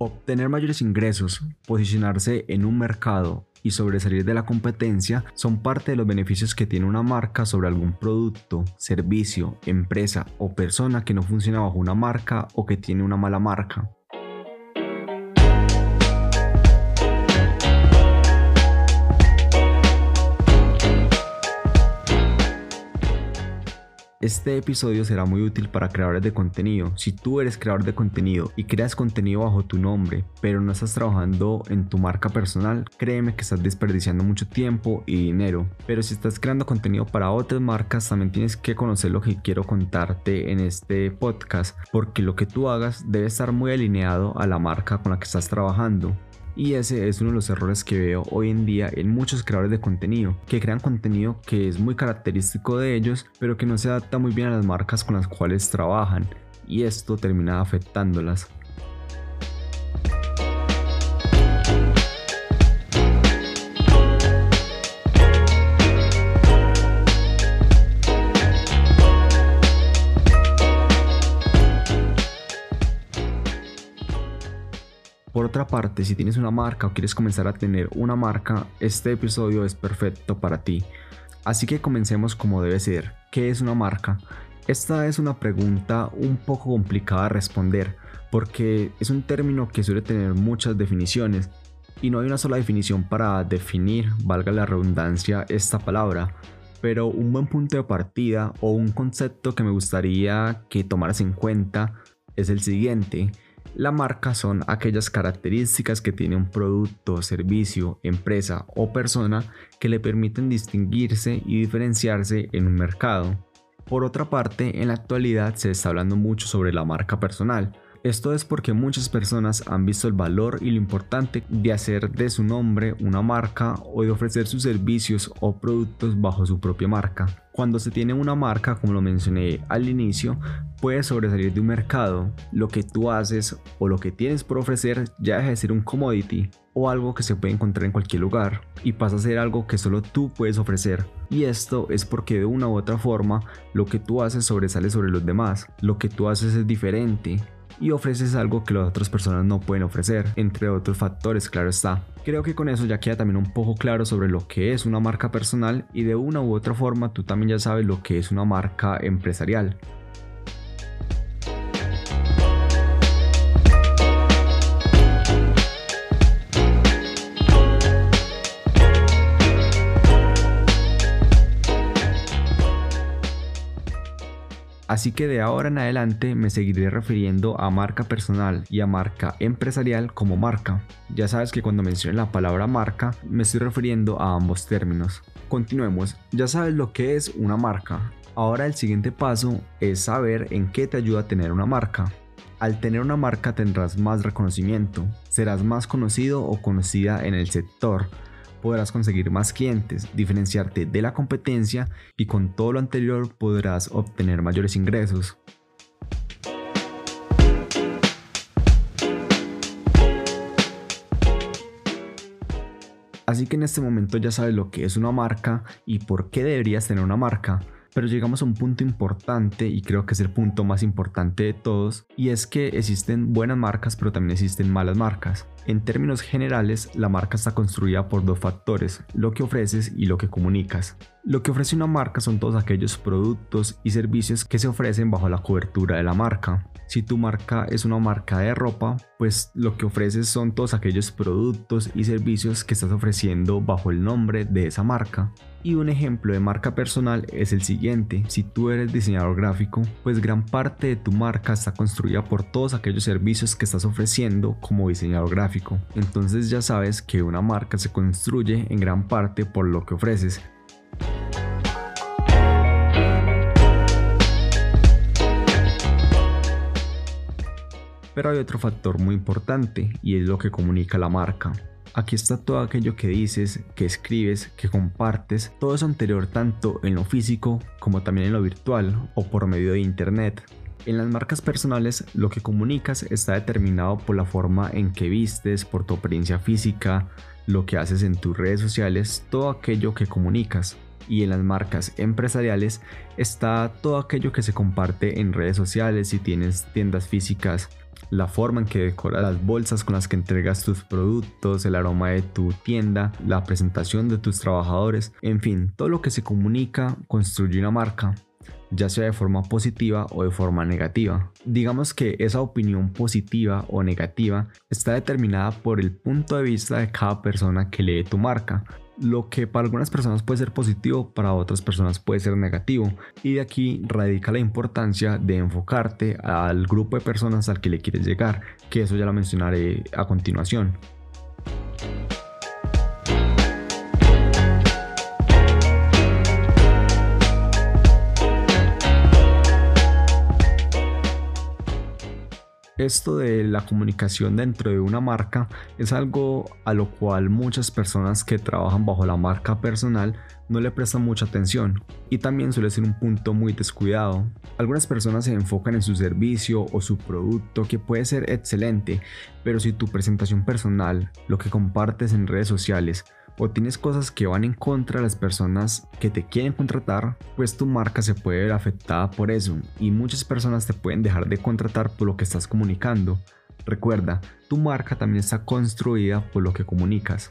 Obtener mayores ingresos, posicionarse en un mercado y sobresalir de la competencia son parte de los beneficios que tiene una marca sobre algún producto, servicio, empresa o persona que no funciona bajo una marca o que tiene una mala marca. Este episodio será muy útil para creadores de contenido. Si tú eres creador de contenido y creas contenido bajo tu nombre, pero no estás trabajando en tu marca personal, créeme que estás desperdiciando mucho tiempo y dinero. Pero si estás creando contenido para otras marcas, también tienes que conocer lo que quiero contarte en este podcast, porque lo que tú hagas debe estar muy alineado a la marca con la que estás trabajando. Y ese es uno de los errores que veo hoy en día en muchos creadores de contenido, que crean contenido que es muy característico de ellos, pero que no se adapta muy bien a las marcas con las cuales trabajan, y esto termina afectándolas. Por otra parte, si tienes una marca o quieres comenzar a tener una marca, este episodio es perfecto para ti. Así que comencemos como debe ser. ¿Qué es una marca? Esta es una pregunta un poco complicada de responder porque es un término que suele tener muchas definiciones y no hay una sola definición para definir, valga la redundancia, esta palabra. Pero un buen punto de partida o un concepto que me gustaría que tomaras en cuenta es el siguiente la marca son aquellas características que tiene un producto, servicio, empresa o persona que le permiten distinguirse y diferenciarse en un mercado. Por otra parte, en la actualidad se está hablando mucho sobre la marca personal, esto es porque muchas personas han visto el valor y lo importante de hacer de su nombre una marca o de ofrecer sus servicios o productos bajo su propia marca. Cuando se tiene una marca, como lo mencioné al inicio, puedes sobresalir de un mercado. Lo que tú haces o lo que tienes por ofrecer ya deja de ser un commodity o algo que se puede encontrar en cualquier lugar y pasa a ser algo que solo tú puedes ofrecer. Y esto es porque de una u otra forma lo que tú haces sobresale sobre los demás. Lo que tú haces es diferente y ofreces algo que las otras personas no pueden ofrecer, entre otros factores, claro está. Creo que con eso ya queda también un poco claro sobre lo que es una marca personal y de una u otra forma tú también ya sabes lo que es una marca empresarial. Así que de ahora en adelante me seguiré refiriendo a marca personal y a marca empresarial como marca. Ya sabes que cuando menciono la palabra marca me estoy refiriendo a ambos términos. Continuemos, ya sabes lo que es una marca. Ahora el siguiente paso es saber en qué te ayuda a tener una marca. Al tener una marca tendrás más reconocimiento, serás más conocido o conocida en el sector, podrás conseguir más clientes, diferenciarte de la competencia y con todo lo anterior podrás obtener mayores ingresos. Así que en este momento ya sabes lo que es una marca y por qué deberías tener una marca. Pero llegamos a un punto importante y creo que es el punto más importante de todos y es que existen buenas marcas pero también existen malas marcas. En términos generales, la marca está construida por dos factores, lo que ofreces y lo que comunicas. Lo que ofrece una marca son todos aquellos productos y servicios que se ofrecen bajo la cobertura de la marca. Si tu marca es una marca de ropa, pues lo que ofreces son todos aquellos productos y servicios que estás ofreciendo bajo el nombre de esa marca. Y un ejemplo de marca personal es el siguiente. Si tú eres diseñador gráfico, pues gran parte de tu marca está construida por todos aquellos servicios que estás ofreciendo como diseñador gráfico. Entonces ya sabes que una marca se construye en gran parte por lo que ofreces. Pero hay otro factor muy importante y es lo que comunica la marca. Aquí está todo aquello que dices, que escribes, que compartes, todo eso anterior tanto en lo físico como también en lo virtual o por medio de internet. En las marcas personales lo que comunicas está determinado por la forma en que vistes, por tu apariencia física, lo que haces en tus redes sociales, todo aquello que comunicas. Y en las marcas empresariales está todo aquello que se comparte en redes sociales si tienes tiendas físicas la forma en que decoras las bolsas con las que entregas tus productos, el aroma de tu tienda, la presentación de tus trabajadores, en fin, todo lo que se comunica construye una marca ya sea de forma positiva o de forma negativa. Digamos que esa opinión positiva o negativa está determinada por el punto de vista de cada persona que lee tu marca lo que para algunas personas puede ser positivo, para otras personas puede ser negativo. Y de aquí radica la importancia de enfocarte al grupo de personas al que le quieres llegar, que eso ya lo mencionaré a continuación. Esto de la comunicación dentro de una marca es algo a lo cual muchas personas que trabajan bajo la marca personal no le prestan mucha atención y también suele ser un punto muy descuidado. Algunas personas se enfocan en su servicio o su producto que puede ser excelente, pero si tu presentación personal, lo que compartes en redes sociales, o tienes cosas que van en contra de las personas que te quieren contratar, pues tu marca se puede ver afectada por eso y muchas personas te pueden dejar de contratar por lo que estás comunicando. Recuerda, tu marca también está construida por lo que comunicas.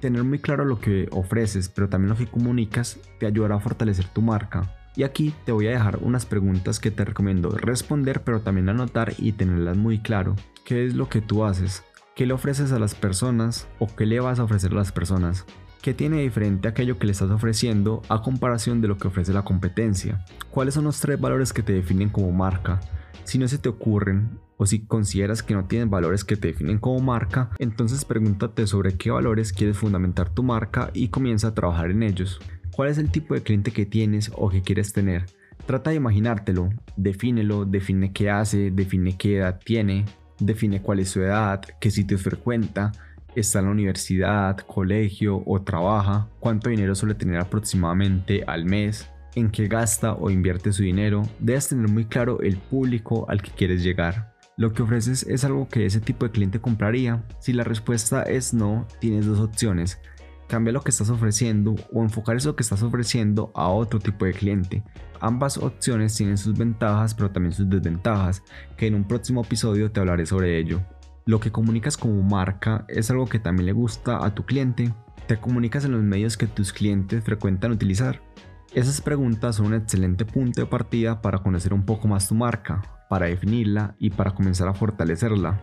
Tener muy claro lo que ofreces, pero también lo que comunicas, te ayudará a fortalecer tu marca. Y aquí te voy a dejar unas preguntas que te recomiendo responder, pero también anotar y tenerlas muy claro. ¿Qué es lo que tú haces? ¿Qué le ofreces a las personas o qué le vas a ofrecer a las personas? ¿Qué tiene diferente aquello que le estás ofreciendo a comparación de lo que ofrece la competencia? ¿Cuáles son los tres valores que te definen como marca? Si no se te ocurren o si consideras que no tienen valores que te definen como marca, entonces pregúntate sobre qué valores quieres fundamentar tu marca y comienza a trabajar en ellos. ¿Cuál es el tipo de cliente que tienes o que quieres tener? Trata de imaginártelo, defínelo, define qué hace, define qué edad tiene, define cuál es su edad, qué sitios frecuenta, está en la universidad, colegio o trabaja, cuánto dinero suele tener aproximadamente al mes, en qué gasta o invierte su dinero. Debes tener muy claro el público al que quieres llegar. Lo que ofreces es algo que ese tipo de cliente compraría. Si la respuesta es no, tienes dos opciones cambia lo que estás ofreciendo o enfocar eso que estás ofreciendo a otro tipo de cliente. Ambas opciones tienen sus ventajas pero también sus desventajas, que en un próximo episodio te hablaré sobre ello. Lo que comunicas como marca es algo que también le gusta a tu cliente. Te comunicas en los medios que tus clientes frecuentan utilizar. Esas preguntas son un excelente punto de partida para conocer un poco más tu marca, para definirla y para comenzar a fortalecerla.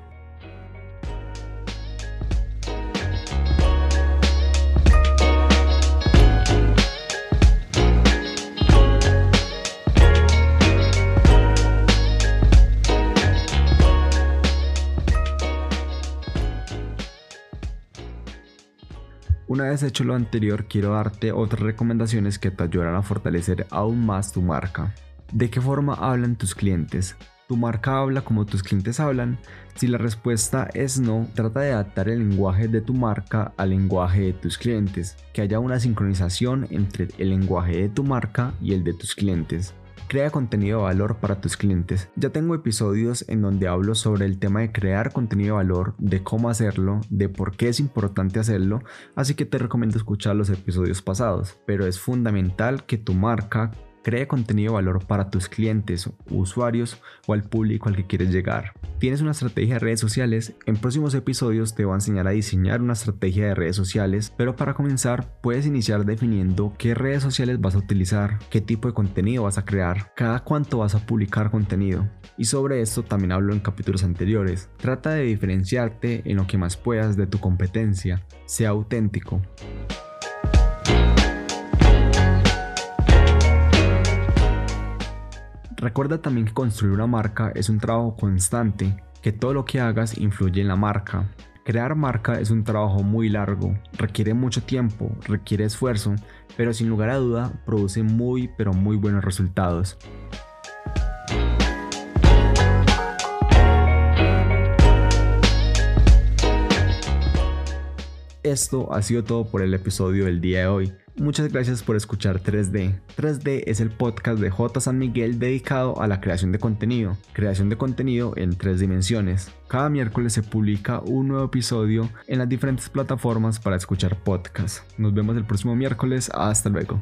Una vez hecho lo anterior, quiero darte otras recomendaciones que te ayudarán a fortalecer aún más tu marca. ¿De qué forma hablan tus clientes? ¿Tu marca habla como tus clientes hablan? Si la respuesta es no, trata de adaptar el lenguaje de tu marca al lenguaje de tus clientes, que haya una sincronización entre el lenguaje de tu marca y el de tus clientes. Crea contenido de valor para tus clientes. Ya tengo episodios en donde hablo sobre el tema de crear contenido de valor, de cómo hacerlo, de por qué es importante hacerlo, así que te recomiendo escuchar los episodios pasados. Pero es fundamental que tu marca Cree contenido de valor para tus clientes, usuarios o al público al que quieres llegar. ¿Tienes una estrategia de redes sociales? En próximos episodios te voy a enseñar a diseñar una estrategia de redes sociales, pero para comenzar puedes iniciar definiendo qué redes sociales vas a utilizar, qué tipo de contenido vas a crear, cada cuánto vas a publicar contenido. Y sobre esto también hablo en capítulos anteriores. Trata de diferenciarte en lo que más puedas de tu competencia. Sea auténtico. Recuerda también que construir una marca es un trabajo constante, que todo lo que hagas influye en la marca. Crear marca es un trabajo muy largo, requiere mucho tiempo, requiere esfuerzo, pero sin lugar a duda produce muy pero muy buenos resultados. Esto ha sido todo por el episodio del día de hoy. Muchas gracias por escuchar 3D. 3D es el podcast de J. San Miguel dedicado a la creación de contenido, creación de contenido en tres dimensiones. Cada miércoles se publica un nuevo episodio en las diferentes plataformas para escuchar podcasts. Nos vemos el próximo miércoles, hasta luego.